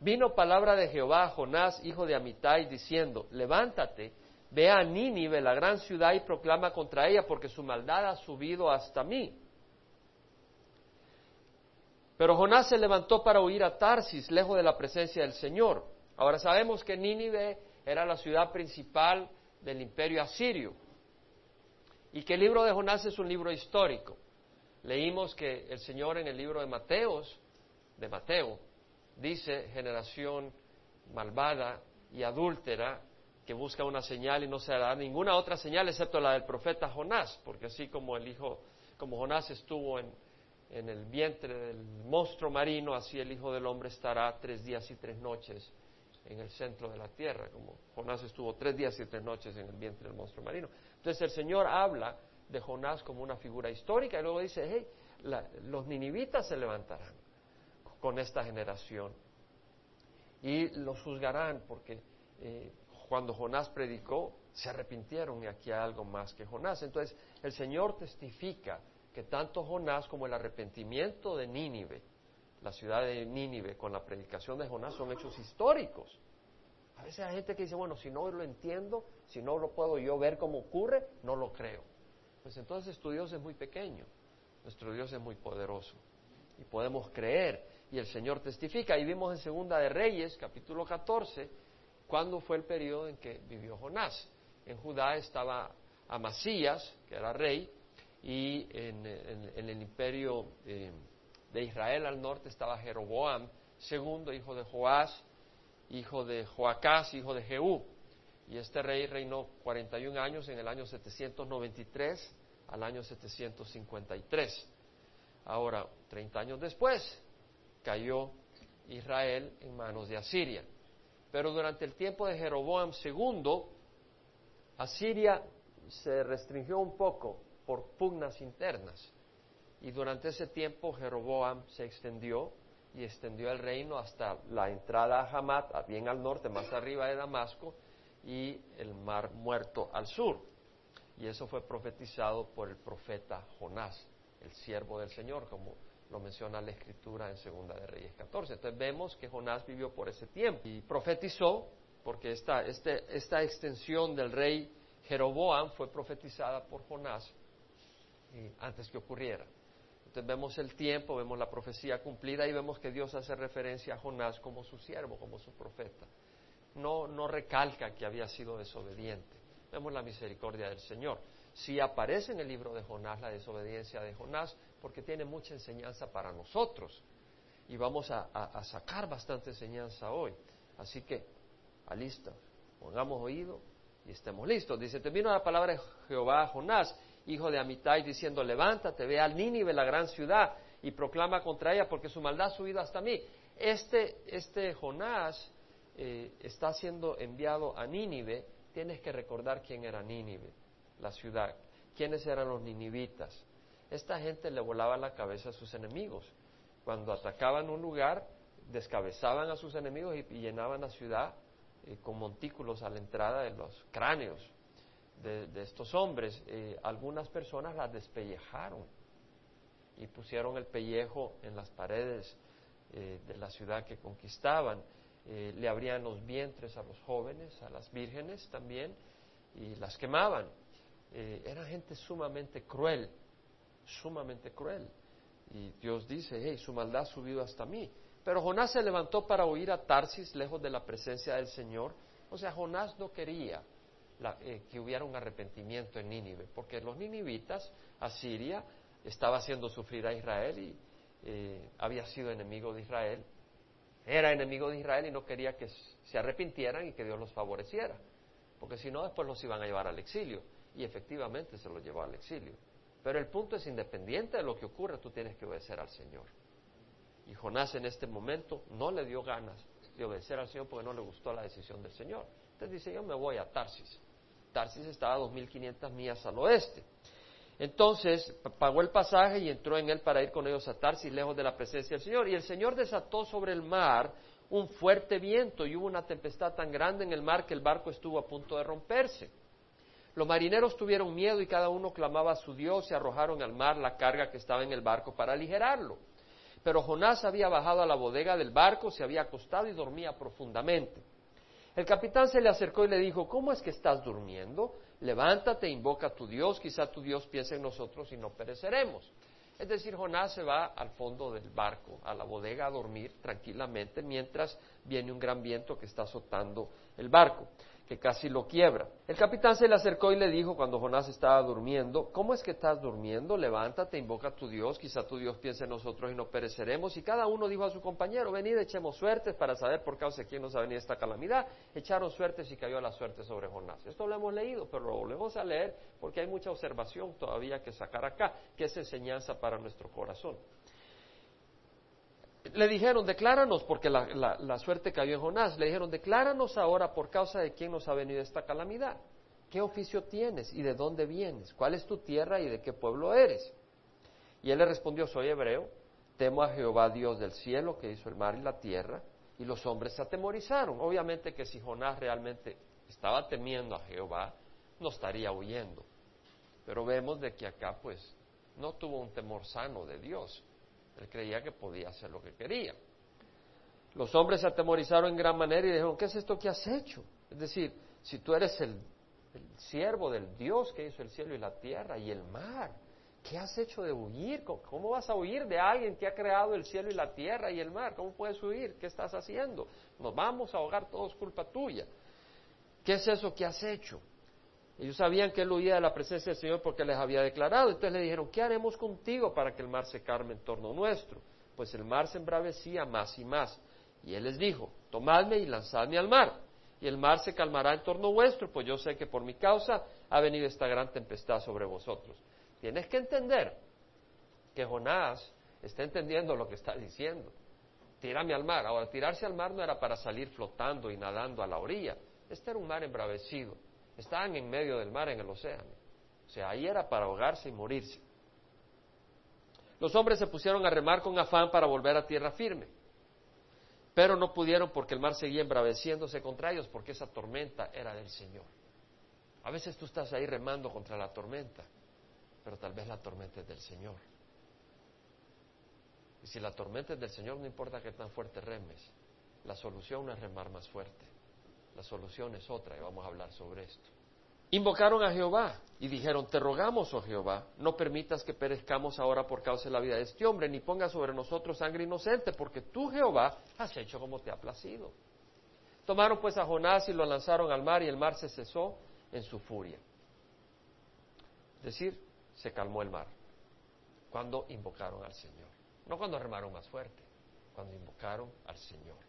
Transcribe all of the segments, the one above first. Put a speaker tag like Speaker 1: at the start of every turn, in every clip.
Speaker 1: Vino palabra de Jehová a Jonás, hijo de Amitai, diciendo, levántate, ve a Nínive, la gran ciudad, y proclama contra ella, porque su maldad ha subido hasta mí. Pero Jonás se levantó para huir a Tarsis, lejos de la presencia del Señor. Ahora sabemos que Nínive era la ciudad principal del imperio asirio y que el libro de Jonás es un libro histórico. Leímos que el Señor en el libro de Mateos, de Mateo, dice generación malvada y adúltera que busca una señal y no se da ninguna otra señal excepto la del profeta Jonás, porque así como el hijo, como Jonás estuvo en, en el vientre del monstruo marino, así el Hijo del Hombre estará tres días y tres noches en el centro de la tierra, como Jonás estuvo tres días y tres noches en el vientre del monstruo marino. Entonces el Señor habla de Jonás como una figura histórica y luego dice, hey, los ninivitas se levantarán con esta generación y los juzgarán porque eh, cuando Jonás predicó se arrepintieron y aquí hay algo más que Jonás. Entonces el Señor testifica que tanto Jonás como el arrepentimiento de Nínive, la ciudad de Nínive, con la predicación de Jonás son hechos históricos. A veces hay gente que dice, bueno, si no lo entiendo, si no lo puedo yo ver cómo ocurre, no lo creo. Pues entonces tu Dios es muy pequeño, nuestro Dios es muy poderoso y podemos creer. Y el Señor testifica. Y vimos en Segunda de Reyes, capítulo 14, cuándo fue el periodo en que vivió Jonás. En Judá estaba Amasías, que era rey, y en, el imperio eh, de Israel al norte estaba Jeroboam, segundo hijo de Joás, hijo de Joacás, hijo de Jehú. Y este rey reinó 41 años en el año 793 al año 753. Ahora, 30 años después, cayó Israel en manos de Asiria. Pero durante el tiempo de Jeroboam II, Asiria se restringió un poco por pugnas internas. Y durante ese tiempo Jeroboam se extendió y extendió el reino hasta la entrada a Hamat, bien al norte, más arriba de Damasco, y el mar muerto al sur. Y eso fue profetizado por el profeta Jonás, el siervo del Señor, como lo menciona la escritura en Segunda de Reyes 14. Entonces vemos que Jonás vivió por ese tiempo y profetizó, porque esta, este, esta extensión del rey Jeroboam fue profetizada por Jonás eh, antes que ocurriera. Entonces vemos el tiempo, vemos la profecía cumplida y vemos que Dios hace referencia a Jonás como su siervo, como su profeta. No, no recalca que había sido desobediente. Vemos la misericordia del Señor. Sí aparece en el libro de Jonás la desobediencia de Jonás porque tiene mucha enseñanza para nosotros y vamos a, sacar bastante enseñanza hoy. Así que, a listo, pongamos oído y estemos listos. Dice, te vino la palabra de Jehová a Jonás hijo de Amitai, diciendo, levántate, ve al Nínive, la gran ciudad, y proclama contra ella, porque su maldad ha subido hasta mí. Este, este Jonás eh, está siendo enviado a Nínive, tienes que recordar quién era Nínive, la ciudad, quiénes eran los ninivitas. Esta gente le volaba la cabeza a sus enemigos. Cuando atacaban un lugar, descabezaban a sus enemigos y, llenaban la ciudad eh, con montículos a la entrada de los cráneos de, estos hombres, eh, algunas personas las despellejaron y pusieron el pellejo en las paredes eh, de la ciudad que conquistaban. Le abrían los vientres a los jóvenes, a las vírgenes también, y las quemaban. era gente sumamente cruel, sumamente cruel. Y Dios dice, hey, su maldad ha subido hasta mí. Pero Jonás se levantó para huir a Tarsis, lejos de la presencia del Señor. O sea, Jonás no quería eh, que hubiera un arrepentimiento en Nínive, porque los ninivitas, Asiria, estaba haciendo sufrir a Israel y eh, había sido enemigo de Israel, era enemigo de Israel y no quería que se arrepintieran y que Dios los favoreciera, porque si no después los iban a llevar al exilio y efectivamente se los llevó al exilio. Pero el punto es independiente de lo que ocurra, tú tienes que obedecer al Señor. Y Jonás en este momento no le dio ganas de obedecer al Señor porque no le gustó la decisión del Señor. Entonces dice, yo me voy a Tarsis. Tarsis estaba a 2.500 millas al oeste. Entonces pagó el pasaje y entró en él para ir con ellos a Tarsis, lejos de la presencia del Señor. Y el Señor desató sobre el mar un fuerte viento y hubo una tempestad tan grande en el mar que el barco estuvo a punto de romperse. Los marineros tuvieron miedo y cada uno clamaba a su Dios y arrojaron al mar la carga que estaba en el barco para aligerarlo. Pero Jonás había bajado a la bodega del barco, se había acostado y dormía profundamente. El capitán se le acercó y le dijo, ¿cómo es que estás durmiendo? Levántate, invoca a tu Dios, quizá tu Dios piense en nosotros y no pereceremos. Es decir, Jonás se va al fondo del barco, a la bodega, a dormir tranquilamente mientras viene un gran viento que está azotando el barco que casi lo quiebra. El capitán se le acercó y le dijo cuando Jonás estaba durmiendo, ¿cómo es que estás durmiendo? Levántate, invoca a tu Dios, quizá tu Dios piense en nosotros y no pereceremos. Y cada uno dijo a su compañero, venid, echemos suertes para saber por causa de quién nos ha venido esta calamidad. Echaron suertes y cayó la suerte sobre Jonás. Esto lo hemos leído, pero lo volvemos a leer porque hay mucha observación todavía que sacar acá, que es enseñanza para nuestro corazón le dijeron, decláranos, porque la, suerte cayó en Jonás, le dijeron, decláranos ahora por causa de quién nos ha venido esta calamidad. ¿Qué oficio tienes y de dónde vienes? ¿Cuál es tu tierra y de qué pueblo eres? Y él le respondió, soy hebreo, temo a Jehová Dios del cielo que hizo el mar y la tierra, y los hombres se atemorizaron. Obviamente que si Jonás realmente estaba temiendo a Jehová, no estaría huyendo. Pero vemos de que acá pues no tuvo un temor sano de Dios. Él creía que podía hacer lo que quería. Los hombres se atemorizaron en gran manera y dijeron, ¿qué es esto que has hecho? Es decir, si tú eres el, siervo del Dios que hizo el cielo y la tierra y el mar, ¿qué has hecho de huir? ¿Cómo vas a huir de alguien que ha creado el cielo y la tierra y el mar? ¿Cómo puedes huir? ¿Qué estás haciendo? Nos vamos a ahogar todos culpa tuya. ¿Qué es eso que has hecho? Ellos sabían que él huía de la presencia del Señor porque les había declarado. Entonces le dijeron, ¿qué haremos contigo para que el mar se calme en torno nuestro? Pues el mar se embravecía más y más. Y él les dijo, tomadme y lanzadme al mar. Y el mar se calmará en torno vuestro, pues yo sé que por mi causa ha venido esta gran tempestad sobre vosotros. Tienes que entender que Jonás está entendiendo lo que está diciendo. Tírame al mar. Ahora, tirarse al mar no era para salir flotando y nadando a la orilla. Este era un mar embravecido Estaban en medio del mar, en el océano. O sea, ahí era para ahogarse y morirse. Los hombres se pusieron a remar con afán para volver a tierra firme. Pero no pudieron porque el mar seguía embraveciéndose contra ellos, porque esa tormenta era del Señor. A veces tú estás ahí remando contra la tormenta, pero tal vez la tormenta es del Señor. Y si la tormenta es del Señor, no importa qué tan fuerte remes, la solución es remar más fuerte. La solución es otra y vamos a hablar sobre esto. Invocaron a Jehová y dijeron, te rogamos, oh Jehová, no permitas que perezcamos ahora por causa de la vida de este hombre, ni pongas sobre nosotros sangre inocente, porque tú, Jehová, has hecho como te ha placido. Tomaron pues a Jonás y lo lanzaron al mar y el mar se cesó en su furia. Es decir, se calmó el mar cuando invocaron al Señor. No cuando remaron más fuerte, cuando invocaron al Señor.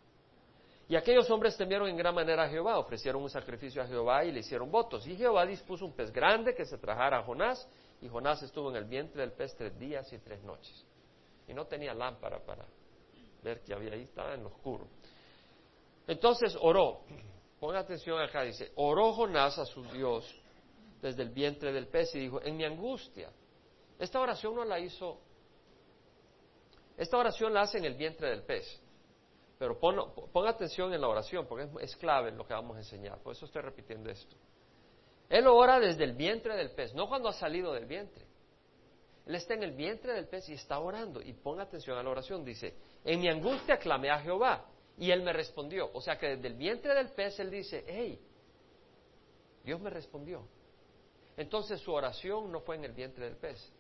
Speaker 1: Y aquellos hombres temieron en gran manera a Jehová, ofrecieron un sacrificio a Jehová y le hicieron votos. Y Jehová dispuso un pez grande que se trajara a Jonás, y Jonás estuvo en el vientre del pez tres días y tres noches. Y no tenía lámpara para ver que había ahí, estaba en lo oscuro. Entonces oró, ponga atención acá, dice, oró Jonás a su Dios desde el vientre del pez y dijo, en mi angustia, esta oración no la hizo, esta oración la hace en el vientre del pez. Pero pon, atención en la oración, porque es, clave en lo que vamos a enseñar. Por eso estoy repitiendo esto. Él ora desde el vientre del pez, no cuando ha salido del vientre. Él está en el vientre del pez y está orando. Y pon atención a la oración. Dice, en mi angustia clamé a Jehová y él me respondió. O sea que desde el vientre del pez él dice, hey, Dios me respondió. Entonces su oración no fue en el vientre del pez.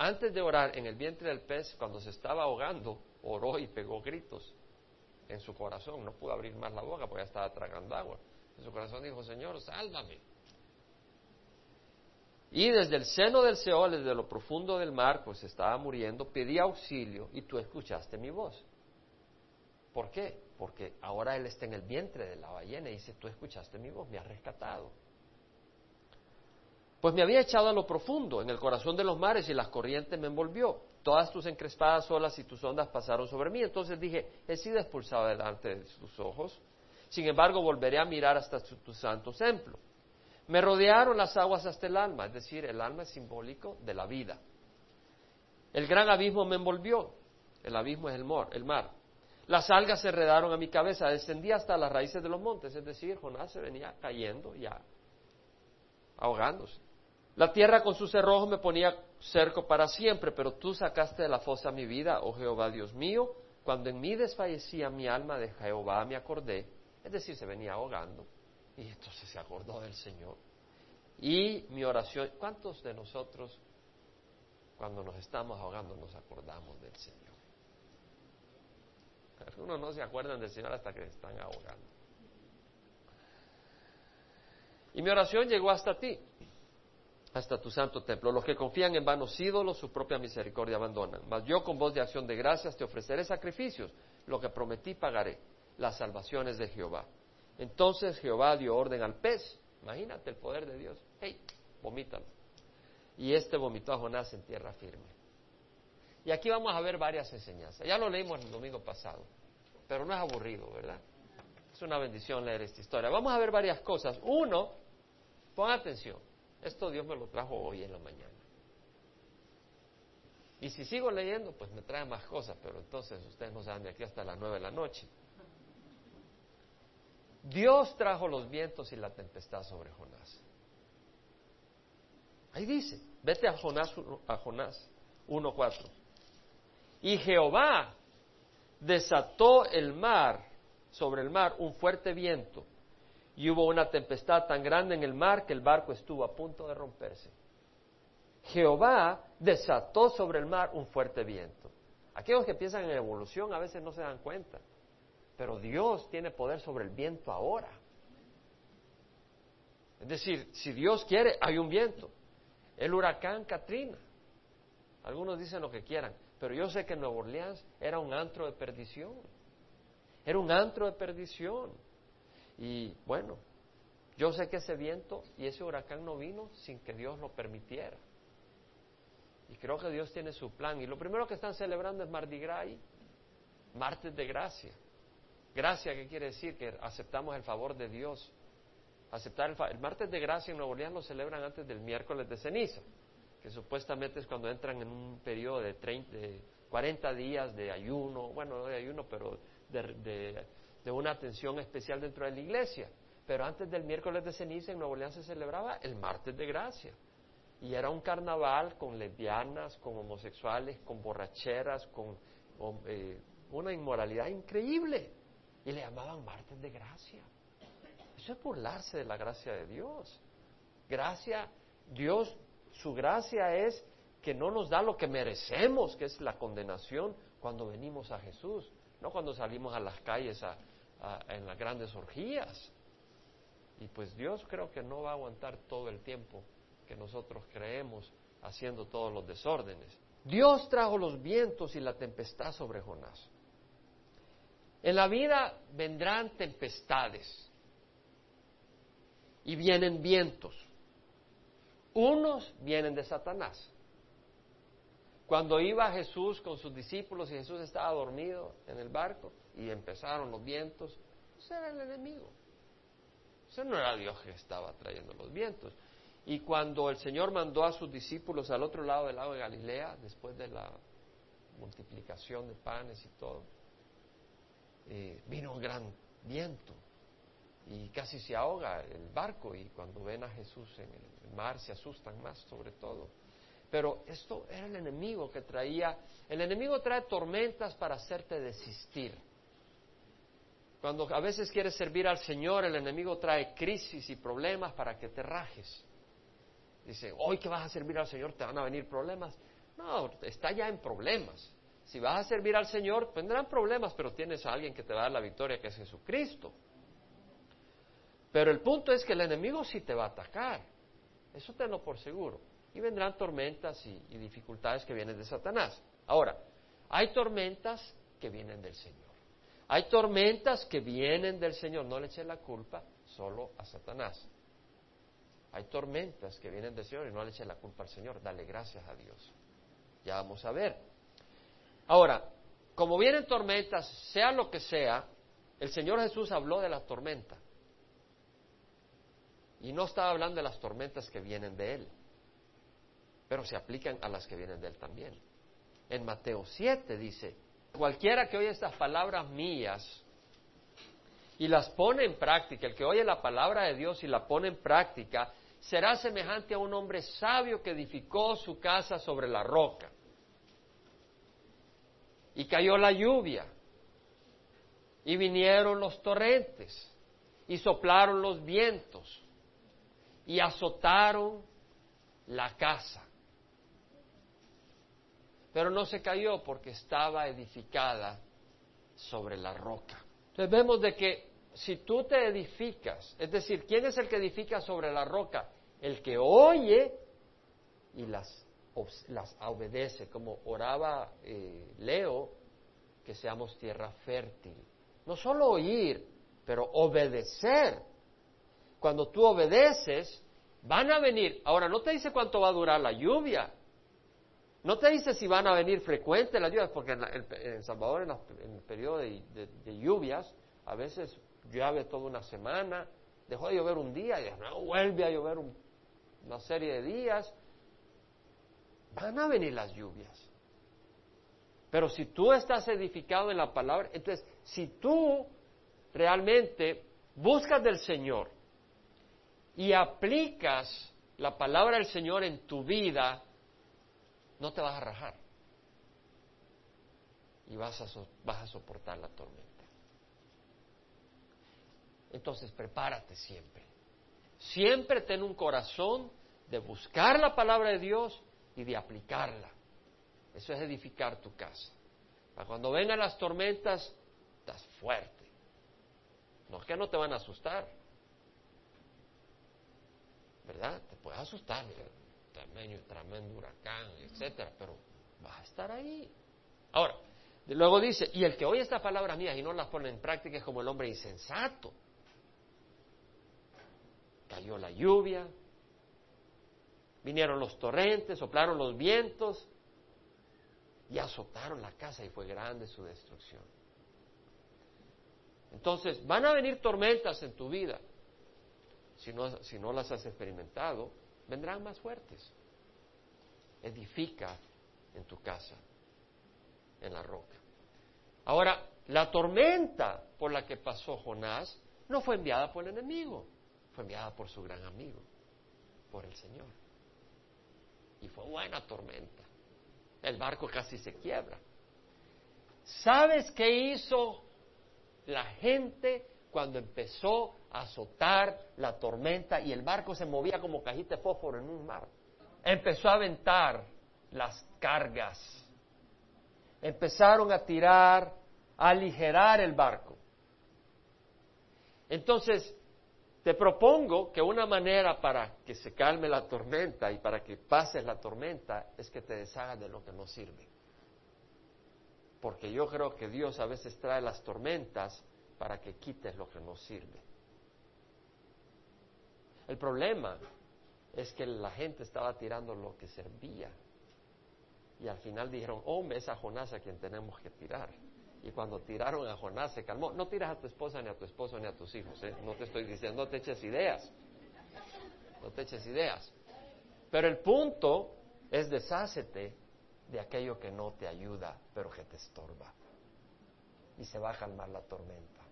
Speaker 1: Antes de orar en el vientre del pez, cuando se estaba ahogando, oró y pegó gritos en su corazón, no pudo abrir más la boca porque ya estaba tragando agua. En su corazón dijo, Señor, sálvame. Y desde el seno del Seol, desde lo profundo del mar, pues estaba muriendo, pedí auxilio y tú escuchaste mi voz. ¿Por qué? Porque ahora él está en el vientre de la ballena y dice, tú escuchaste mi voz, me has rescatado. Pues me había echado a lo profundo, en el corazón de los mares, y las corrientes me envolvió. Todas tus encrespadas olas y tus ondas pasaron sobre mí. Entonces dije, he sido expulsado delante de tus ojos. Sin embargo, volveré a mirar hasta tu, santo templo. Me rodearon las aguas hasta el alma, es decir, el alma es simbólico de la vida. El gran abismo me envolvió. El abismo es el, el mar. Las algas se redaron a mi cabeza, descendí hasta las raíces de los montes, es decir, Jonás se venía cayendo ya, ahogándose. La tierra con sus cerrojos me ponía cerco para siempre, pero tú sacaste de la fosa mi vida, oh Jehová Dios mío, cuando en mí desfallecía mi alma de Jehová me acordé, es decir, se venía ahogando, y entonces se acordó del Señor. Y mi oración, ¿cuántos de nosotros cuando nos estamos ahogando nos acordamos del Señor? Algunos no se acuerdan del Señor hasta que están ahogando. Y mi oración llegó hasta ti hasta tu santo templo. Los que confían en vanos ídolos, su propia misericordia abandonan. Mas yo con voz de acción de gracias te ofreceré sacrificios. Lo que prometí pagaré, las salvaciones de Jehová. Entonces Jehová dio orden al pez. Imagínate el poder de Dios. ¡Hey! Vomítalo. Y este vomitó a Jonás en tierra firme. Y aquí vamos a ver varias enseñanzas. Ya lo leímos el domingo pasado, pero no es aburrido, ¿verdad? Es una bendición leer esta historia. Vamos a ver varias cosas. Uno, pon atención. Esto Dios me lo trajo hoy en la mañana. Y si sigo leyendo, pues me trae más cosas, pero entonces ustedes no van de aquí hasta las nueve de la noche. Dios trajo los vientos y la tempestad sobre Jonás. Ahí dice, vete a Jonás, a Jonás 1.4. Y Jehová desató el mar, sobre el mar, un fuerte viento y hubo una tempestad tan grande en el mar que el barco estuvo a punto de romperse. Jehová desató sobre el mar un fuerte viento. Aquellos que piensan en evolución a veces no se dan cuenta, pero Dios tiene poder sobre el viento ahora. Es decir, si Dios quiere, hay un viento. El huracán Katrina. Algunos dicen lo que quieran, pero yo sé que Nueva Orleans era un antro de perdición. Era un antro de perdición. Y bueno, yo sé que ese viento y ese huracán no vino sin que Dios lo permitiera. Y creo que Dios tiene su plan. Y lo primero que están celebrando es Mardi Gras, martes de gracia. Gracia, ¿qué quiere decir? Que aceptamos el favor de Dios. Aceptar el, el martes de gracia en Nuevo Orleans lo celebran antes del miércoles de ceniza, que supuestamente es cuando entran en un periodo de, 30, de 40 días de ayuno, bueno, no de ayuno, pero de de una atención especial dentro de la iglesia. Pero antes del miércoles de ceniza en Nuevo León se celebraba el martes de gracia. Y era un carnaval con lesbianas, con homosexuales, con borracheras, con eh, una inmoralidad increíble. Y le llamaban martes de gracia. Eso es burlarse de la gracia de Dios. Gracia, Dios, su gracia es que no nos da lo que merecemos, que es la condenación cuando venimos a Jesús, no cuando salimos a las calles a, en las grandes orgías. Y pues Dios creo que no va a aguantar todo el tiempo que nosotros creemos haciendo todos los desórdenes. Dios trajo los vientos y la tempestad sobre Jonás. En la vida vendrán tempestades y vienen vientos. Unos vienen de Satanás. Cuando iba Jesús con sus discípulos y Jesús estaba dormido en el barco y empezaron los vientos, ese era el enemigo. Ese no era Dios que estaba trayendo los vientos. Y cuando el Señor mandó a sus discípulos al otro lado del lago de Galilea, después de la multiplicación de panes y todo, eh, vino un gran viento y casi se ahoga el barco y cuando ven a Jesús en el mar se asustan más sobre todo. Pero esto era el enemigo que traía, el enemigo trae tormentas para hacerte desistir. Cuando a veces quieres servir al Señor, el enemigo trae crisis y problemas para que te rajes. Dice, hoy que vas a servir al Señor te van a venir problemas. No, está ya en problemas. Si vas a servir al Señor, vendrán problemas, pero tienes a alguien que te va a dar la victoria, que es Jesucristo. Pero el punto es que el enemigo sí te va a atacar. Eso tenlo por seguro y vendrán tormentas y, dificultades que vienen de Satanás. Ahora, hay tormentas que vienen del Señor. Hay tormentas que vienen del Señor. No le eches la culpa solo a Satanás. Hay tormentas que vienen del Señor y no le eches la culpa al Señor. Dale gracias a Dios. Ya vamos a ver. Ahora, como vienen tormentas, sea lo que sea, el Señor Jesús habló de la tormenta. Y no estaba hablando de las tormentas que vienen de Él pero se aplican a las que vienen de Él también. En Mateo 7 dice, cualquiera que oye estas palabras mías y las pone en práctica, el que oye la palabra de Dios y la pone en práctica, será semejante a un hombre sabio que edificó su casa sobre la roca. Y cayó la lluvia, y vinieron los torrentes, y soplaron los vientos, y azotaron la casa. Pero no se cayó porque estaba edificada sobre la roca. Entonces vemos de que si tú te edificas, es decir, ¿quién es el que edifica sobre la roca? El que oye y las, las obedece, como oraba eh, Leo, que seamos tierra fértil. No solo oír, pero obedecer. Cuando tú obedeces, van a venir. Ahora, no te dice cuánto va a durar la lluvia. No te dice si van a venir frecuentes las lluvias, porque en, Salvador, en, el periodo de, lluvias, a veces llueve toda una semana, dejó de llover un día y vuelve a llover una serie de días. Van a venir las lluvias. Pero si tú estás edificado en la palabra, entonces, si tú realmente buscas del Señor y aplicas la palabra del Señor en tu vida, no te vas a rajar y vas a, soportar la tormenta. Entonces, prepárate siempre. Siempre ten un corazón de buscar la palabra de Dios y de aplicarla. Eso es edificar tu casa. Para cuando vengan las tormentas, estás fuerte. No es que no te van a asustar. ¿Verdad? Te puedes asustar tremendo, huracán, etcétera, pero vas a estar ahí. Ahora, luego dice, y el que oye estas palabras mías y no las pone en práctica es como el hombre insensato. Cayó la lluvia, vinieron los torrentes, soplaron los vientos y azotaron la casa y fue grande su destrucción. Entonces, van a venir tormentas en tu vida. Si no, si no las has experimentado, vendrán más fuertes. Edifica en tu casa, en la roca. Ahora, la tormenta por la que pasó Jonás no fue enviada por el enemigo, fue enviada por su gran amigo, por el Señor. Y fue buena tormenta. El barco casi se quiebra. ¿Sabes qué hizo la gente cuando empezó azotar la tormenta y el barco se movía como cajita de fósforo en un mar. Empezó a aventar las cargas. Empezaron a tirar, a aligerar el barco. Entonces, te propongo que una manera para que se calme la tormenta y para que pases la tormenta es que te deshagas de lo que no sirve. Porque yo creo que Dios a veces trae las tormentas para que quites lo que no sirve. El problema es que la gente estaba tirando lo que servía. Y al final dijeron, oh, es a Jonás a quien tenemos que tirar. Y cuando tiraron a Jonás se calmó. No tiras a tu esposa, ni a tu esposo, ni a tus hijos. ¿eh? No te estoy diciendo, no te eches ideas. No te eches ideas. Pero el punto es deshácete de aquello que no te ayuda, pero que te estorba. Y se va a calmar la tormenta.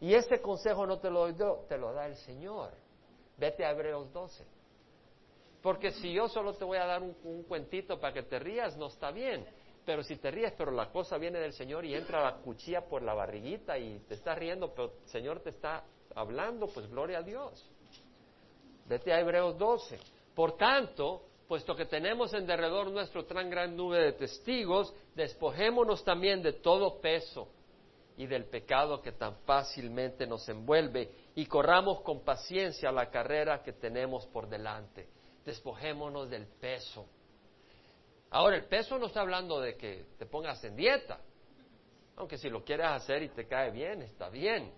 Speaker 1: Y ese consejo no te lo doy te lo da el Señor. Vete a Hebreos 12. Porque si yo solo te voy a dar un, cuentito para que te rías, no está bien. Pero si te ríes, pero la cosa viene del Señor y entra la cuchilla por la barriguita y te está riendo, pero el Señor te está hablando, pues gloria a Dios. Vete a Hebreos 12. Por tanto, puesto que tenemos en derredor nuestro tan gran nube de testigos, despojémonos también de todo peso y del pecado que tan fácilmente nos envuelve y corramos con paciencia la carrera que tenemos por delante. Despojémonos del peso. Ahora, el peso no está hablando de que te pongas en dieta, aunque si lo quieres hacer y te cae bien, está bien,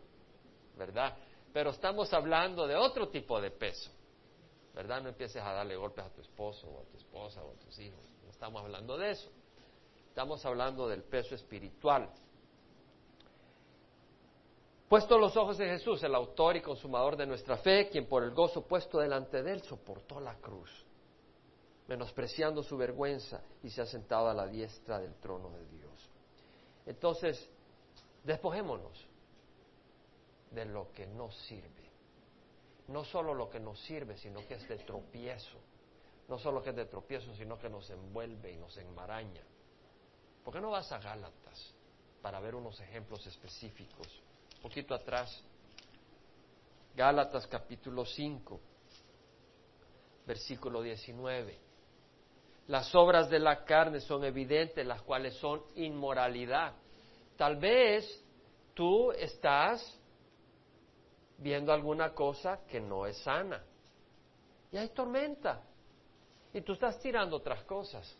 Speaker 1: ¿verdad? Pero estamos hablando de otro tipo de peso, ¿verdad? No empieces a darle golpes a tu esposo o a tu esposa o a tus hijos, no estamos hablando de eso. Estamos hablando del peso espiritual. Puesto los ojos en Jesús, el autor y consumador de nuestra fe, quien por el gozo puesto delante de él soportó la cruz, menospreciando su vergüenza y se ha sentado a la diestra del trono de Dios. Entonces, despojémonos de lo que no sirve. no solo lo que nos sirve, sino que es de tropiezo. No solo que es de tropiezo, sino que nos envuelve y nos enmaraña. ¿Por qué no vas a Gálatas para ver unos ejemplos específicos? Poquito atrás, Gálatas capítulo 5, versículo 19. Las obras de la carne son evidentes, las cuales son inmoralidad. Tal vez tú estás viendo alguna cosa que no es sana. Y hay tormenta. Y tú estás tirando otras cosas.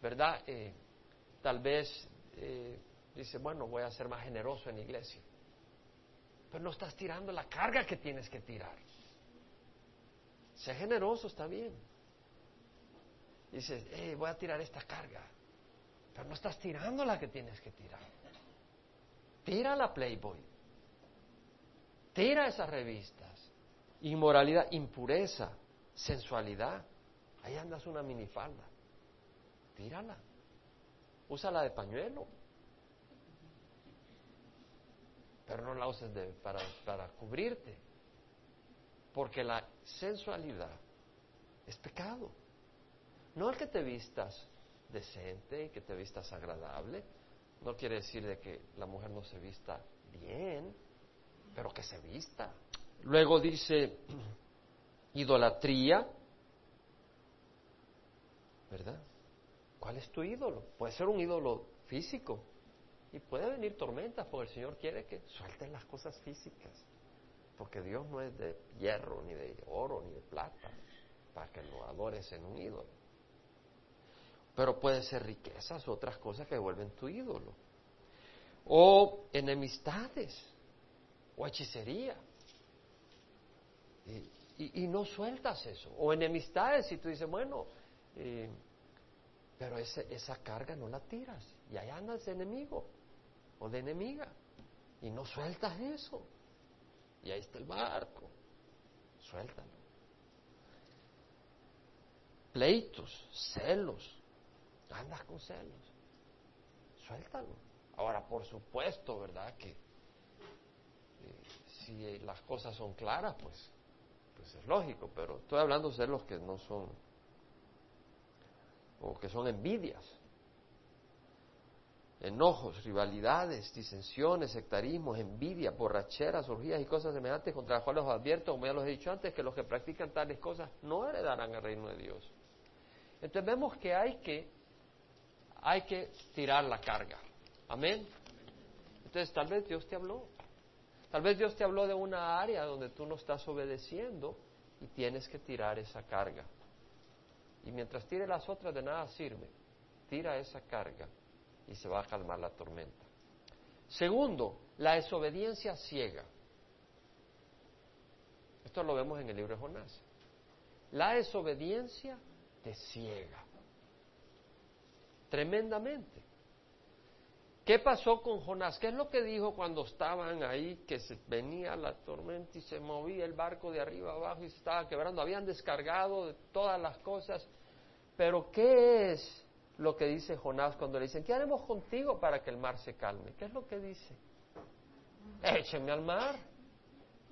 Speaker 1: ¿Verdad? Eh, tal vez eh, dice, bueno, voy a ser más generoso en la iglesia. Pero no estás tirando la carga que tienes que tirar. Sé generoso, está bien. Dices, hey, voy a tirar esta carga. Pero no estás tirando la que tienes que tirar. Tira la Playboy. Tira esas revistas. Inmoralidad, impureza, sensualidad. Ahí andas una minifalda. Tírala. Úsala de pañuelo. Pero no la uses para, para cubrirte. Porque la sensualidad es pecado. No el que te vistas decente y que te vistas agradable. No quiere decir de que la mujer no se vista bien pero que se vista. Luego dice idolatría, ¿verdad? ¿Cuál es tu ídolo? Puede ser un ídolo físico y puede venir tormentas porque el Señor quiere que suelten las cosas físicas, porque Dios no es de hierro, ni de oro, ni de plata, para que lo adores en un ídolo. Pero puede ser riquezas, otras cosas que vuelven tu ídolo. O enemistades o hechicería. Y, no sueltas eso. O enemistades y tú dices, bueno, eh, pero esa carga no la tiras. Y andas de enemigo o de enemiga. Y no sueltas eso. Y ahí está el barco. Suéltalo. Pleitos, celos. Andas con celos. Suéltalo. Ahora, por supuesto, ¿verdad? Que si las cosas son claras, pues, pues es lógico, pero estoy hablando de los que no son, o que son envidias, enojos, rivalidades, disensiones, sectarismos, envidia, borracheras, orgías y cosas semejantes contra las cuales os advierto, como ya los he dicho antes, que los que practican tales cosas no heredarán el reino de Dios. Entonces vemos que hay que, hay que tirar la carga. Amén. Entonces tal vez Dios te habló. Tal vez Dios te habló de una área donde tú no estás obedeciendo y tienes que tirar esa carga. Y mientras tire las otras de nada sirve. Tira esa carga y se va a calmar la tormenta. Segundo, la desobediencia ciega. Esto lo vemos en el libro de Jonás. La desobediencia te ciega. Tremendamente. ¿Qué pasó con Jonás? ¿Qué es lo que dijo cuando estaban ahí, que venía la tormenta y se movía el barco de arriba abajo y se estaba quebrando? Habían descargado de todas las cosas. Pero ¿qué es lo que dice Jonás cuando le dicen, ¿qué haremos contigo para que el mar se calme? ¿Qué es lo que dice? Échenme al mar.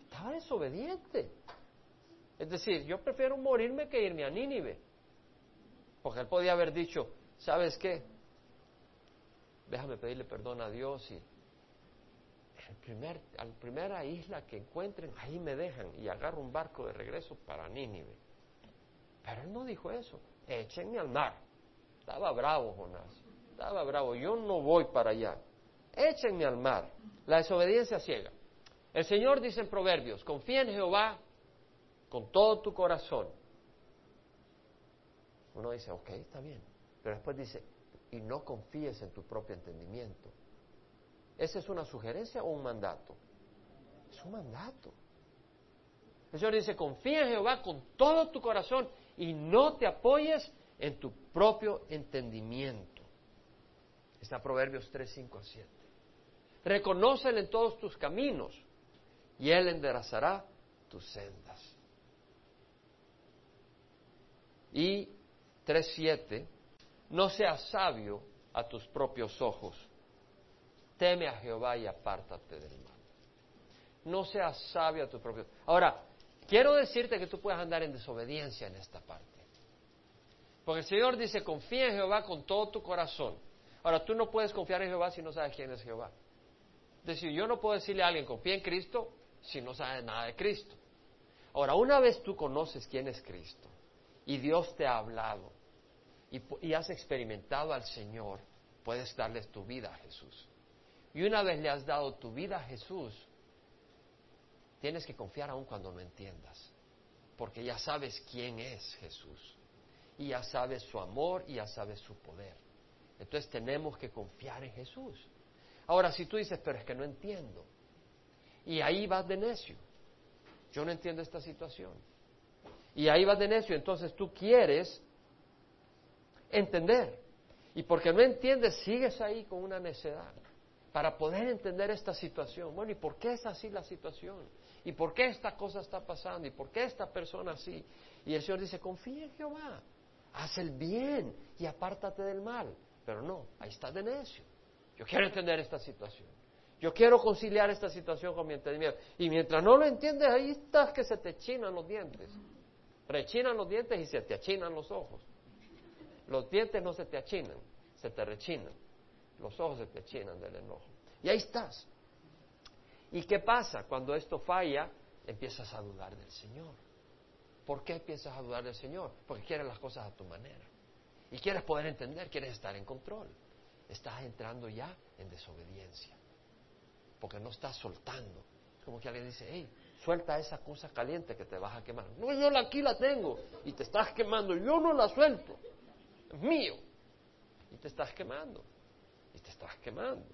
Speaker 1: Estaba desobediente. Es decir, yo prefiero morirme que irme a Nínive. Porque él podía haber dicho, ¿sabes qué? déjame pedirle perdón a Dios y el primer, a la primera isla que encuentren, ahí me dejan y agarro un barco de regreso para Nínive. Pero él no dijo eso, échenme al mar. Estaba bravo Jonás, estaba bravo, yo no voy para allá. Échenme al mar. La desobediencia ciega. El Señor dice en Proverbios, confía en Jehová con todo tu corazón. Uno dice, ok, está bien. Pero después dice, y no confíes en tu propio entendimiento. ¿Esa es una sugerencia o un mandato? Es un mandato. El Señor dice, confía en Jehová con todo tu corazón y no te apoyes en tu propio entendimiento. Está Proverbios 3, 5 a 7. Reconócele en todos tus caminos y Él enderezará tus sendas. Y 3, 7 no seas sabio a tus propios ojos. Teme a Jehová y apártate del mal. No seas sabio a tu propio. Ahora, quiero decirte que tú puedes andar en desobediencia en esta parte. Porque el Señor dice, confía en Jehová con todo tu corazón. Ahora, tú no puedes confiar en Jehová si no sabes quién es Jehová. Es decir, yo no puedo decirle a alguien, confía en Cristo, si no sabes nada de Cristo. Ahora, una vez tú conoces quién es Cristo y Dios te ha hablado y, has experimentado al Señor, puedes darles tu vida a Jesús. Y una vez le has dado tu vida a Jesús, tienes que confiar aún cuando no entiendas, porque ya sabes quién es Jesús, y ya sabes su amor y ya sabes su poder. Entonces tenemos que confiar en Jesús. Ahora, si tú dices, pero es que no entiendo, y ahí vas de necio, yo no entiendo esta situación, y ahí vas de necio, entonces tú quieres entender, y porque no entiendes, sigues ahí con una necedad para poder entender esta situación. Bueno, ¿y por qué es así la situación? ¿Y por qué esta cosa está pasando? ¿Y por qué esta persona así? Y el Señor dice, confía en Jehová, haz el bien y apártate del mal. Pero no, ahí está de necio. Yo quiero entender esta situación. Yo quiero conciliar esta situación con mi entendimiento. Y mientras no lo entiendes, ahí estás que se te chinan los dientes. Rechinan los dientes y se te achinan los ojos. Los dientes no se te achinan, se te rechinan los ojos se te llenan del enojo. Y ahí estás. ¿Y qué pasa? Cuando esto falla, empiezas a dudar del Señor. ¿Por qué empiezas a dudar del Señor? Porque quieres las cosas a tu manera. Y quieres poder entender, quieres estar en control. Estás entrando ya en desobediencia. Porque no estás soltando. Como que alguien dice, hey, suelta esa cosa caliente que te vas a quemar. No, yo aquí la tengo y te estás quemando. Yo no la suelto. Es mío. Y te estás quemando y te estás quemando.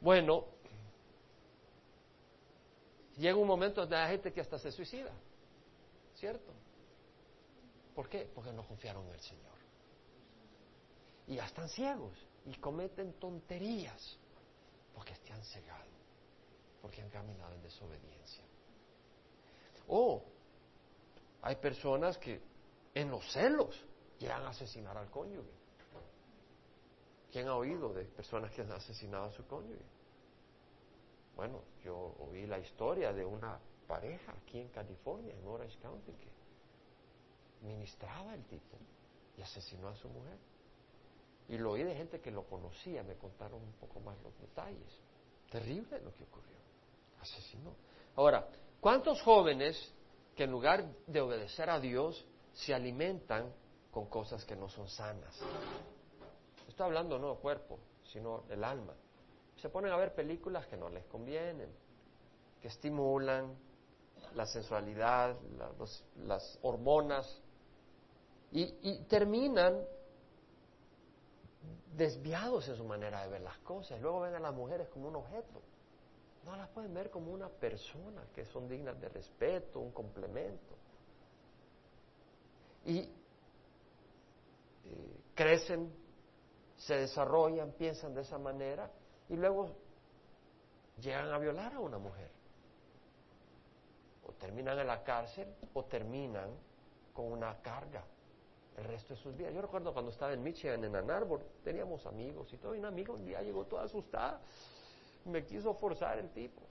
Speaker 1: Bueno, llega un momento donde hay gente que hasta se suicida, ¿cierto? ¿Por qué? Porque no confiaron en el Señor. Y ya están ciegos y cometen tonterías porque están cegados, porque han caminado en desobediencia. O hay personas que en los celos llegan a asesinar al cónyuge. ¿Quién ha oído de personas que han asesinado a su cónyuge? Bueno, yo oí la historia de una pareja aquí en California, en Orange County, que ministraba el tipo y asesinó a su mujer. Y lo oí de gente que lo conocía, me contaron un poco más los detalles. Terrible lo que ocurrió. Asesinó. Ahora, ¿cuántos jóvenes que en lugar de obedecer a Dios se alimentan con cosas que no son sanas? Estoy hablando no cuerpo, sino del alma. Se ponen a ver películas que no les convienen, que estimulan la sensualidad, las hormonas, y, terminan desviados en su manera de ver las cosas. Luego ven a las mujeres como un objeto. No las pueden ver como una persona que son dignas de respeto, un complemento. Y eh, crecen se desarrollan, piensan de esa manera y luego llegan a violar a una mujer. O terminan en la cárcel o terminan con una carga el resto de sus vidas. Yo recuerdo cuando estaba en Michigan, en Ann Arbor, teníamos amigos y todo, y un amigo un día llegó toda asustada, me quiso forzar el tipo.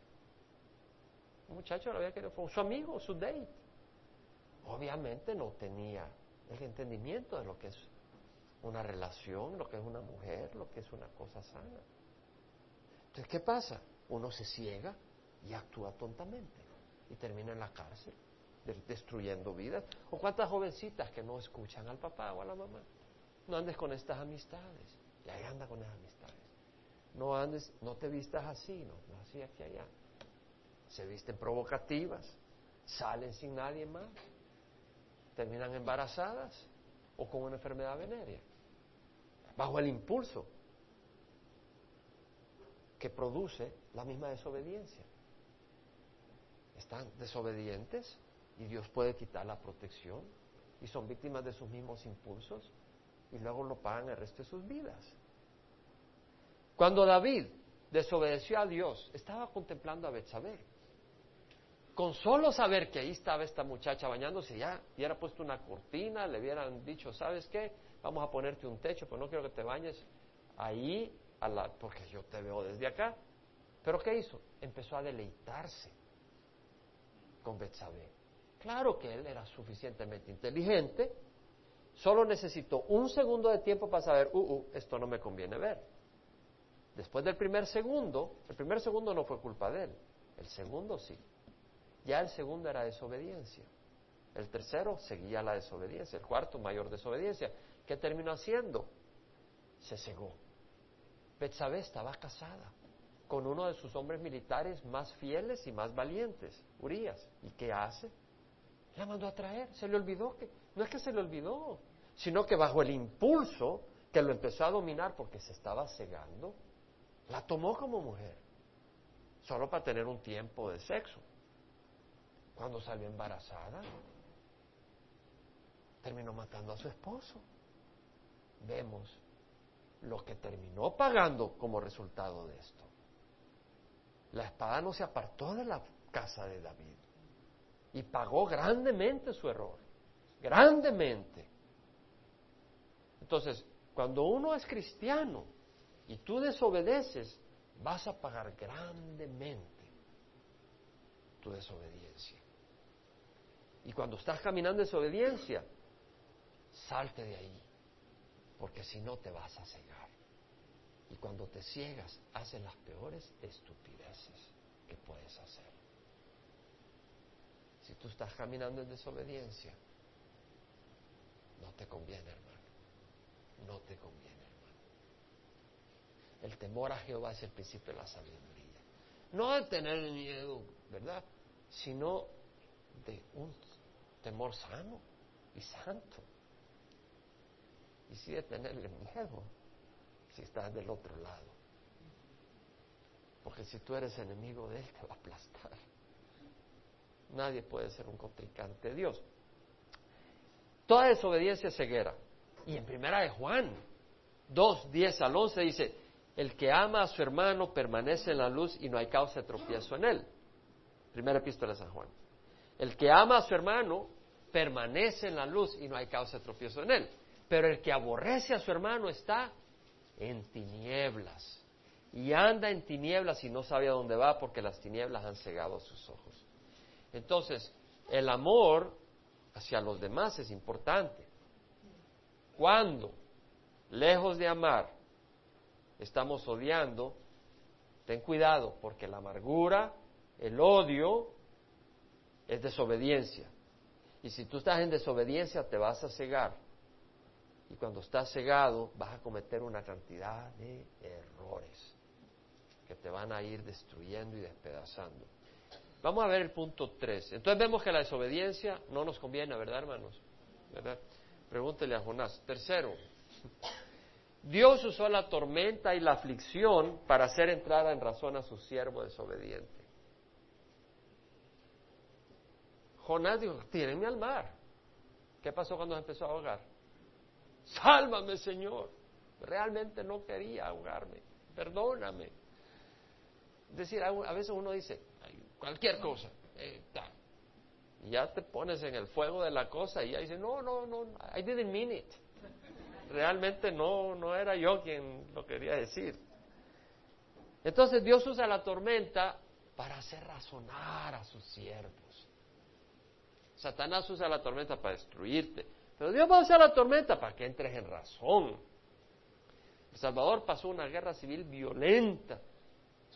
Speaker 1: Un muchacho lo había querido, su amigo, su date. Obviamente no tenía el entendimiento de lo que es una relación, lo que es una mujer, lo que es una cosa sana. Entonces, ¿qué pasa? Uno se ciega y actúa tontamente y termina en la cárcel, destruyendo vidas. ¿O cuántas jovencitas que no escuchan al papá o a la mamá? No andes con estas amistades. Y ahí anda con esas amistades. No andes, no te vistas así, no, no así aquí allá. Se visten provocativas, salen sin nadie más, terminan embarazadas o con una enfermedad venérea, bajo el impulso que produce la misma desobediencia. Están desobedientes y Dios puede quitar la protección y son víctimas de sus mismos impulsos y luego lo pagan el resto de sus vidas. Cuando David desobedeció a Dios, estaba contemplando a Betsabé con solo saber que ahí estaba esta muchacha bañándose, ya hubiera puesto una cortina, le hubieran dicho, ¿sabes qué? Vamos a ponerte un techo, pero no quiero que te bañes ahí, porque yo te veo desde acá. Pero ¿qué hizo? Empezó a deleitarse con Betsabé. Claro que él era suficientemente inteligente, solo necesitó un segundo de tiempo para saber, uh, uh, esto no me conviene ver. Después del primer segundo, el primer segundo no fue culpa de él, el segundo sí. Ya el segundo era desobediencia. El tercero seguía la desobediencia, el cuarto mayor desobediencia. ¿Qué terminó haciendo? Se cegó. Betsabé estaba casada con uno de sus hombres militares más fieles y más valientes, Urias. ¿Y qué hace? La mandó a traer, se le olvidó que, no es que se le olvidó, sino que bajo el impulso que lo empezó a dominar porque se estaba cegando, la tomó como mujer, solo para tener un tiempo de sexo. Cuando salió embarazada, terminó matando a su esposo. Vemos lo que terminó pagando como resultado de esto. La espada no se apartó de la casa de David y pagó grandemente su error, grandemente. Entonces, cuando uno es cristiano y tú desobedeces, vas a pagar grandemente tu desobediencia. Y cuando estás caminando en desobediencia, salte de ahí, porque si no te vas a cegar. Y cuando te ciegas, haces las peores estupideces que puedes hacer. Si tú estás caminando en desobediencia, no te conviene, hermano. No te conviene, hermano. El temor a Jehová es el principio de la sabiduría. No de tener miedo, ¿verdad? Sino de un temor sano y santo. Y sí de tenerle miedo si estás del otro lado. Porque si tú eres enemigo de Él, te va a aplastar. Nadie puede ser un contrincante de Dios. Toda desobediencia es ceguera. Y en primera de Juan 2, 10 al 11 dice, el que ama a su hermano permanece en la luz y no hay causa de tropiezo en él. Primera epístola de San Juan. El que ama a su hermano permanece en la luz y no hay causa de tropiezo en él. Pero el que aborrece a su hermano está en tinieblas. Y anda en tinieblas y no sabe a dónde va porque las tinieblas han cegado sus ojos. Entonces, el amor hacia los demás es importante. Cuando, lejos de amar, estamos odiando, ten cuidado porque la amargura, el odio, es desobediencia. Y si tú estás en desobediencia, te vas a cegar y cuando estás cegado vas a cometer una cantidad de errores que te van a ir destruyendo y despedazando. Vamos a ver el punto 3. Entonces vemos que la desobediencia no nos conviene, ¿verdad, hermanos? ¿Verdad? Pregúntele a Jonás. Tercero, Dios usó la tormenta y la aflicción para hacer entrada en razón a su siervo desobediente. Jonás dijo, tírenme al mar. ¿Qué pasó cuando empezó a ahogar? Sálvame, Señor. Realmente no quería ahogarme. Perdóname. Es decir, a veces uno dice, cualquier cosa. Eh, ya te pones en el fuego de la cosa y ya dice, no, no, no, I didn't mean it. Realmente no, no era yo quien lo quería decir. Entonces Dios usa la tormenta para hacer razonar a sus siervos. Satanás usa la tormenta para destruirte. Pero Dios va a usar la tormenta para que entres en razón. El Salvador pasó una guerra civil violenta.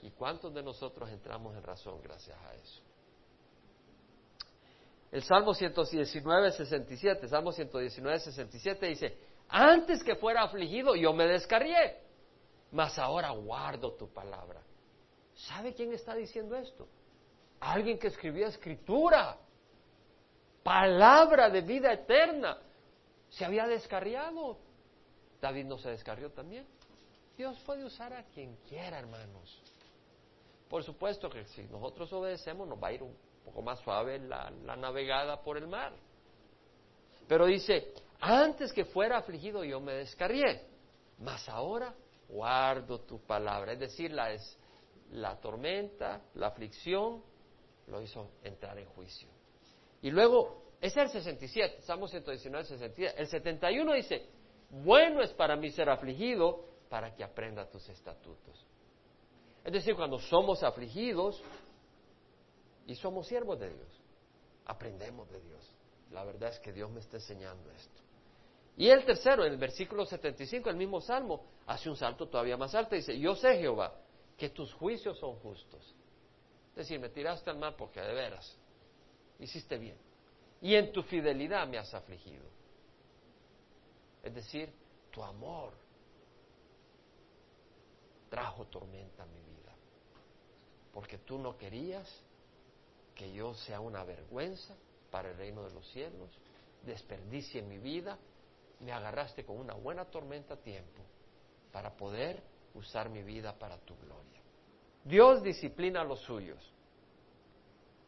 Speaker 1: ¿Y cuántos de nosotros entramos en razón gracias a eso? El Salmo 119, 67, Salmo 119, 67 dice, antes que fuera afligido yo me descarrié, mas ahora guardo tu palabra. ¿Sabe quién está diciendo esto? Alguien que escribía escritura, palabra de vida eterna se había descarriado. David no se descarrió también. Dios puede usar a quien quiera, hermanos. Por supuesto que si nosotros obedecemos nos va a ir un poco más suave la, la navegada por el mar. Pero dice, antes que fuera afligido yo me descarrié, mas ahora guardo tu palabra. Es decir, la, es, la tormenta, la aflicción, lo hizo entrar en juicio. Y luego es el 67, Salmo 119, 67. El 71 dice, bueno es para mí ser afligido para que aprenda tus estatutos. Es decir, cuando somos afligidos y somos siervos de Dios, aprendemos de Dios. La verdad es que Dios me está enseñando esto. Y el tercero, en el versículo 75, el mismo Salmo, hace un salto todavía más alto. Dice, yo sé Jehová, que tus juicios son justos. Es decir, me tiraste al mar porque de veras hiciste bien. Y en tu fidelidad me has afligido. Es decir, tu amor trajo tormenta a mi vida. Porque tú no querías que yo sea una vergüenza para el reino de los cielos, desperdicie mi vida, me agarraste con una buena tormenta a tiempo para poder usar mi vida para tu gloria. Dios disciplina a los suyos.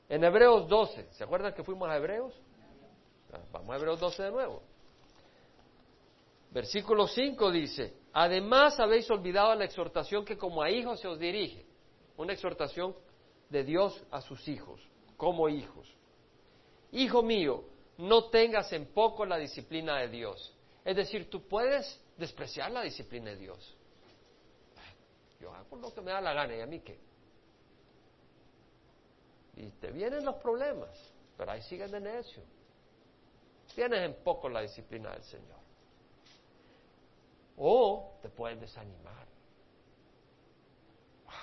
Speaker 1: En Hebreos 12, ¿se acuerdan que fuimos a Hebreos? Vamos a Hebreos 12 de nuevo. Versículo 5 dice, además habéis olvidado la exhortación que como a hijos se os dirige, una exhortación de Dios a sus hijos, como hijos. Hijo mío, no tengas en poco la disciplina de Dios. Es decir, tú puedes despreciar la disciplina de Dios. Yo hago lo que me da la gana y a mí qué. Y te vienen los problemas, pero ahí sigues de necio. Tienes en poco la disciplina del Señor. O te pueden desanimar. Wow.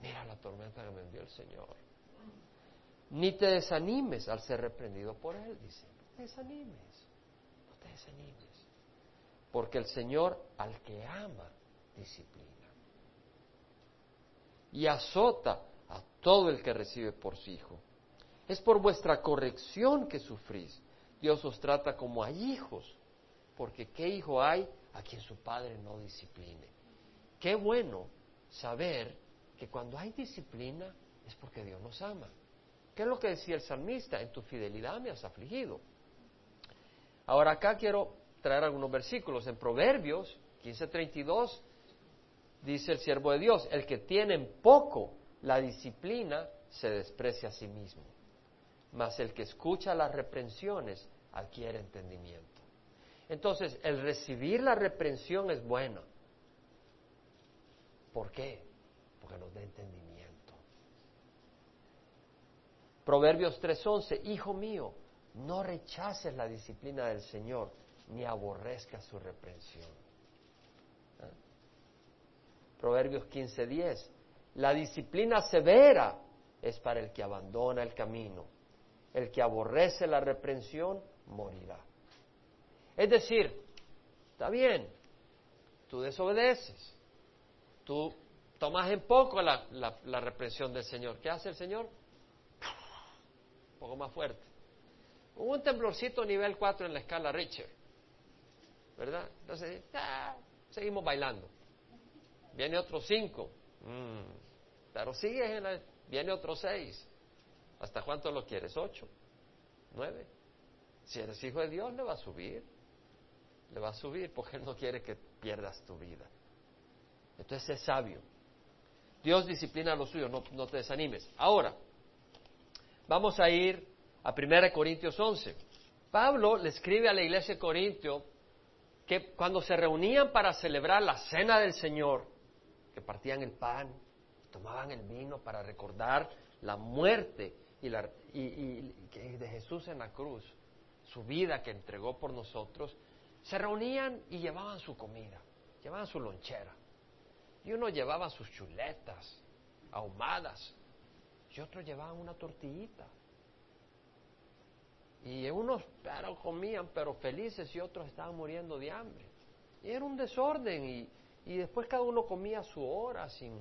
Speaker 1: Mira la tormenta que me envió el Señor. Ni te desanimes al ser reprendido por Él, dice. No te desanimes. No te desanimes. Porque el Señor al que ama, disciplina. Y azota a todo el que recibe por su hijo. Es por vuestra corrección que sufrís. Dios os trata como a hijos, porque ¿qué hijo hay a quien su padre no discipline? Qué bueno saber que cuando hay disciplina es porque Dios nos ama. ¿Qué es lo que decía el salmista? En tu fidelidad me has afligido. Ahora acá quiero traer algunos versículos. En Proverbios 15:32 dice el siervo de Dios, el que tiene en poco la disciplina se desprecia a sí mismo, mas el que escucha las reprensiones adquiere entendimiento. Entonces, el recibir la reprensión es bueno. ¿Por qué? Porque nos da entendimiento. Proverbios 3:11, Hijo mío, no rechaces la disciplina del Señor, ni aborrezcas su reprensión. ¿Ah? Proverbios 15:10, la disciplina severa es para el que abandona el camino. El que aborrece la reprensión morirá. Es decir, está bien, tú desobedeces, tú tomas en poco la, la reprensión del Señor. ¿Qué hace el Señor? Un poco más fuerte. Un temblorcito nivel 4 en la escala Richter, ¿verdad? Entonces, seguimos bailando. Viene otro 5, mm, pero sigue en la, viene otro 6. ¿Hasta cuánto lo quieres? ¿8? ¿9? Si eres hijo de Dios, le va a subir. Le va a subir porque Él no quiere que pierdas tu vida. Entonces es sabio. Dios disciplina a lo suyo, no, no te desanimes. Ahora, Vamos a ir a 1 Corintios 11. Pablo le escribe a la iglesia de Corintio que cuando se reunían para celebrar la cena del Señor, que partían el pan, tomaban el vino para recordar la muerte y, la, de Jesús en la cruz, su vida que entregó por nosotros, se reunían y llevaban su comida, llevaban su lonchera. Y uno llevaba sus chuletas ahumadas, y otros llevaban una tortillita. Y unos pero comían, pero felices, y otros estaban muriendo de hambre. Y era un desorden, y, y después cada uno comía a su hora, sin,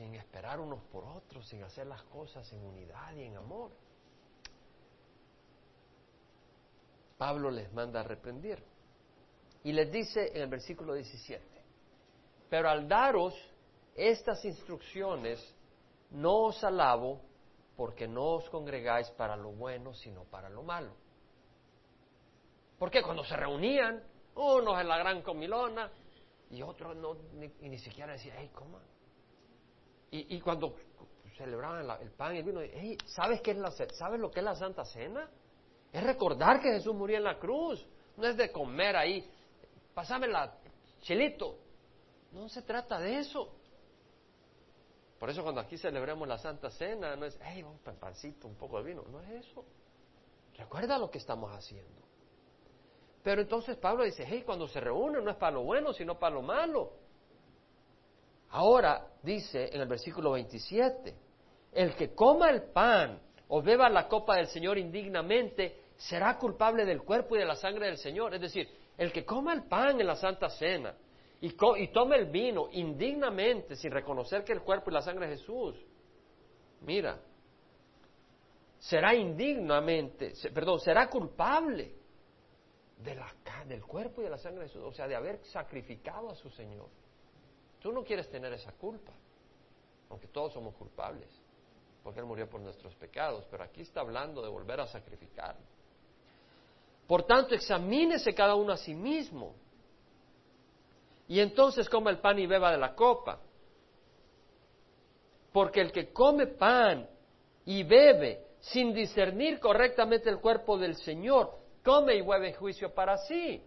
Speaker 1: sin esperar unos por otros, sin hacer las cosas en unidad y en amor. Pablo les manda a reprender. Y les dice en el versículo 17, pero al daros estas instrucciones no os alabo porque no os congregáis para lo bueno, sino para lo malo. Porque cuando se reunían, unos en la gran comilona y otros no, ni, siquiera decían, hey, coma. Y, cuando celebraban el pan y el vino, hey, ¿sabes, qué es la, ¿sabes lo que es la Santa Cena? Es recordar que Jesús murió en la cruz, no es de comer ahí. Pásame la chilito. No se trata de eso. Por eso cuando aquí celebramos la Santa Cena, no es, hey, un pancito, un poco de vino. No es eso. Recuerda lo que estamos haciendo. Pero entonces Pablo dice, hey, cuando se reúnen no es para lo bueno, sino para lo malo. Ahora dice en el versículo 27, el que coma el pan o beba la copa del Señor indignamente, será culpable del cuerpo y de la sangre del Señor. Es decir, el que coma el pan en la Santa Cena y, tome el vino indignamente, sin reconocer que el cuerpo y la sangre de Jesús, mira, será indignamente, perdón, será culpable de la, del cuerpo y de la sangre de Jesús, o sea, de haber sacrificado a su Señor. Tú no quieres tener esa culpa, aunque todos somos culpables, porque Él murió por nuestros pecados, pero aquí está hablando de volver a sacrificar. Por tanto, examínese cada uno a sí mismo y entonces coma el pan y beba de la copa. Porque el que come pan y bebe sin discernir correctamente el cuerpo del Señor, come y bebe juicio para sí.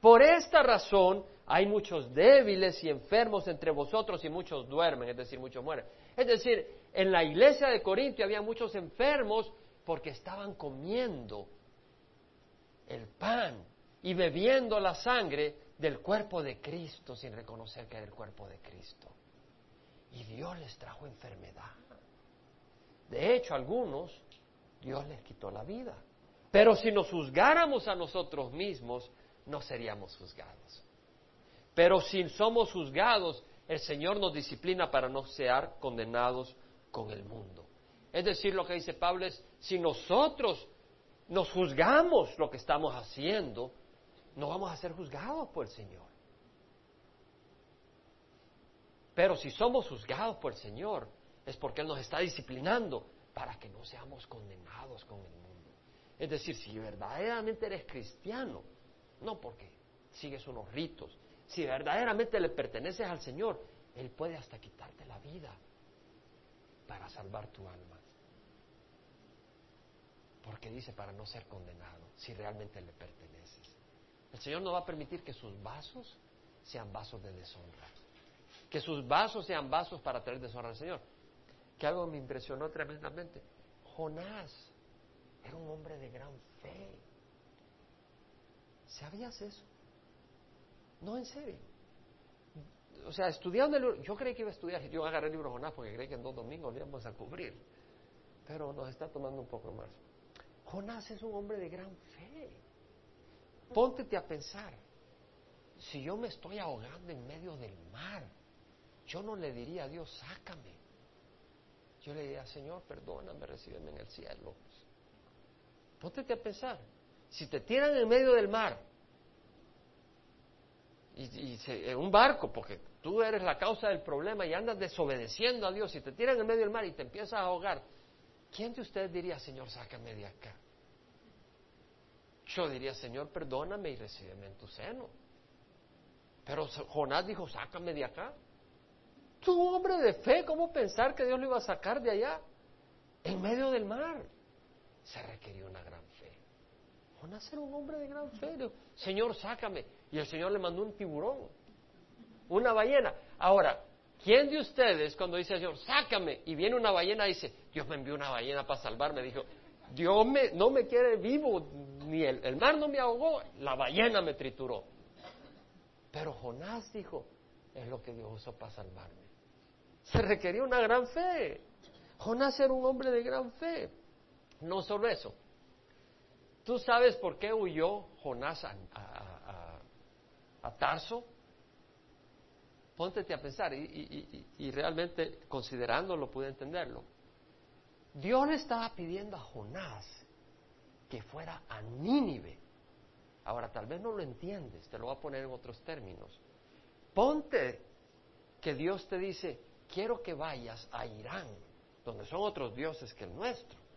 Speaker 1: Por esta razón hay muchos débiles y enfermos entre vosotros y muchos duermen, es decir, muchos mueren. Es decir, en la iglesia de Corintio había muchos enfermos porque estaban comiendo el pan y bebiendo la sangre del cuerpo de Cristo sin reconocer que era el cuerpo de Cristo. Y Dios les trajo enfermedad. De hecho, algunos Dios les quitó la vida. Pero si nos juzgáramos a nosotros mismos, no seríamos juzgados. Pero si somos juzgados, el Señor nos disciplina para no ser condenados con el mundo. Es decir, lo que dice Pablo es, si nosotros nos juzgamos lo que estamos haciendo, no vamos a ser juzgados por el Señor. Pero si somos juzgados por el Señor, es porque Él nos está disciplinando para que no seamos condenados con el mundo. Es decir, si verdaderamente eres cristiano, no porque sigues unos ritos, si verdaderamente le perteneces al Señor, Él puede hasta quitarte la vida para salvar tu alma. Porque dice para no ser condenado, si realmente le perteneces. El Señor no va a permitir que sus vasos sean vasos de deshonra. Que sus vasos sean vasos para traer deshonra al Señor. Que algo me impresionó tremendamente. Jonás era un hombre de gran fe. ¿Sabías eso? No, en serio. O sea, estudiando el libro, yo creí que iba a estudiar, yo agarré el libro Jonás porque creí que en dos domingos lo íbamos a cubrir, pero nos está tomando un poco más. Jonás es un hombre de gran fe. Póntete a pensar, si yo me estoy ahogando en medio del mar, yo no le diría a Dios, sácame. Yo le diría, Señor, perdóname, recíbeme en el cielo. Póntete a pensar, si te tiran en medio del mar, y, en un barco, porque tú eres la causa del problema y andas desobedeciendo a Dios, y te tiran en medio del mar y te empiezas a ahogar, ¿quién de ustedes diría, Señor, sácame de acá? Yo diría, Señor, perdóname y recíbeme en tu seno. Pero Jonás dijo, sácame de acá. Tú, hombre de fe, ¿cómo pensar que Dios lo iba a sacar de allá? En medio del mar. Se requirió una gran. Jonás era un hombre de gran fe. Señor, sácame. Y el Señor le mandó un tiburón, una ballena. Ahora, ¿quién de ustedes cuando dice Señor, sácame? Y viene una ballena y dice, Dios me envió una ballena para salvarme. Dijo, Dios no me quiere vivo, ni el, mar no me ahogó, la ballena me trituró. Pero Jonás dijo, es lo que Dios usó para salvarme. Se requería una gran fe. Jonás era un hombre de gran fe. No solo eso. ¿Tú sabes por qué huyó Jonás a, Tarso? Póntete a pensar y, y realmente considerándolo pude entenderlo. Dios le estaba pidiendo a Jonás que fuera a Nínive. Ahora, tal vez no lo entiendes, te lo voy a poner en otros términos. Ponte que Dios te dice, quiero que vayas a Irán, donde son otros dioses que el nuestro.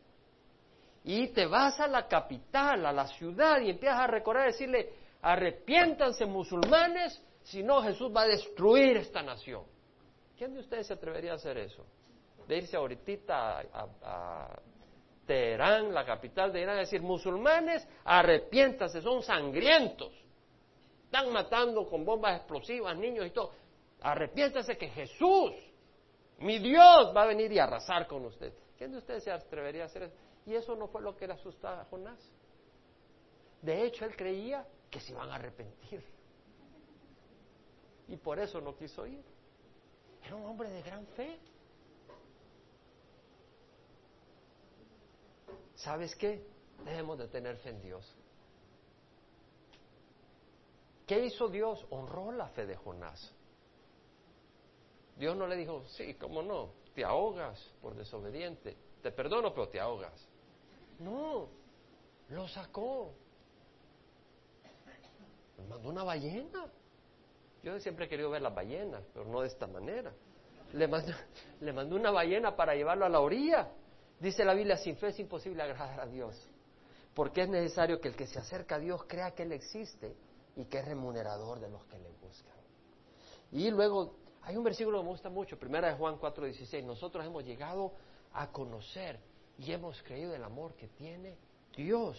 Speaker 1: Y te vas a la capital, a la ciudad, y empiezas a recorrer, a decirle, arrepiéntanse musulmanes, si no Jesús va a destruir esta nación. ¿Quién de ustedes se atrevería a hacer eso? de irse ahorita a, Teherán, la capital de Irán, a decir, musulmanes, arrepiéntase, son sangrientos. están matando con bombas explosivas niños y todo. Arrepiéntase que Jesús, mi Dios, va a venir y arrasar con usted. ¿Quién de ustedes se atrevería a hacer eso? Y eso no fue lo que le asustaba a Jonás. De hecho, él creía que se iban a arrepentir. Y por eso no quiso ir. Era un hombre de gran fe. ¿Sabes qué? Debemos de tener fe en Dios. ¿Qué hizo Dios? Honró la fe de Jonás. Dios no le dijo, sí, cómo no, te ahogas por desobediente. Te perdono, pero te ahogas. No, lo sacó. Le mandó una ballena. Yo siempre he querido ver las ballenas, pero no de esta manera. Le mandó, le mandó una ballena para llevarlo a la orilla. Dice la Biblia, sin fe es imposible agradar a Dios. Porque es necesario que el que se acerca a Dios crea que Él existe y que es remunerador de los que le buscan. Y luego hay un versículo que me gusta mucho, primera de Juan 4:16. Nosotros hemos llegado a conocer y hemos creído el amor que tiene Dios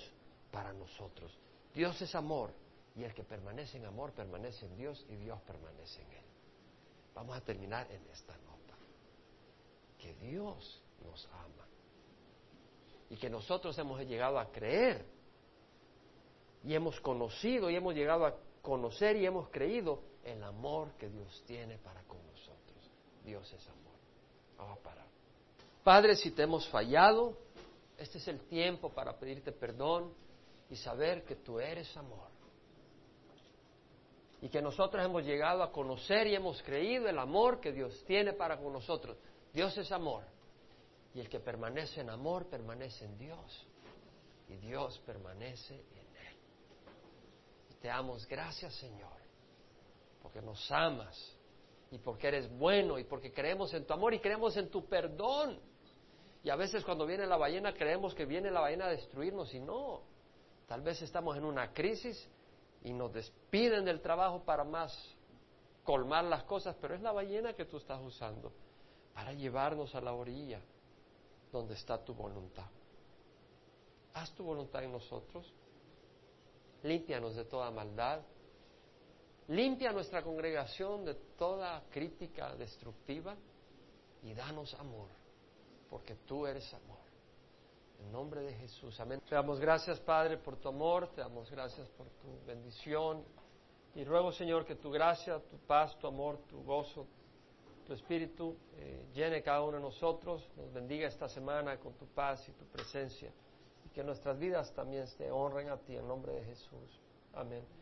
Speaker 1: para nosotros. Dios es amor y el que permanece en amor permanece en Dios y Dios permanece en él. Vamos a terminar en esta nota. Que Dios nos ama y que nosotros hemos llegado a creer y hemos conocido y hemos llegado a conocer y hemos creído el amor que Dios tiene para con nosotros. Dios es amor. Vamos a parar. Padre, si te hemos fallado, este es el tiempo para pedirte perdón y saber que tú eres amor. Y que nosotros hemos llegado a conocer y hemos creído el amor que Dios tiene para con nosotros. Dios es amor. Y el que permanece en amor permanece en Dios. Y Dios permanece en Él. Te damos gracias, Señor, porque nos amas y porque eres bueno y porque creemos en tu amor y creemos en tu perdón. Y a veces cuando viene la ballena creemos que viene la ballena a destruirnos y no. Tal vez estamos en una crisis y nos despiden del trabajo para más colmar las cosas, pero es la ballena que tú estás usando para llevarnos a la orilla donde está tu voluntad. Haz tu voluntad en nosotros, límpianos de toda maldad, limpia nuestra congregación de toda crítica destructiva y danos amor, porque tú eres amor. En nombre de Jesús, amén. Te damos gracias, Padre, por tu amor, te damos gracias por tu bendición. Y ruego, Señor, que tu gracia, tu paz, tu amor, tu gozo, tu espíritu eh, llene cada uno de nosotros, nos bendiga esta semana con tu paz y tu presencia y que nuestras vidas también te honren a ti en nombre de Jesús. Amén.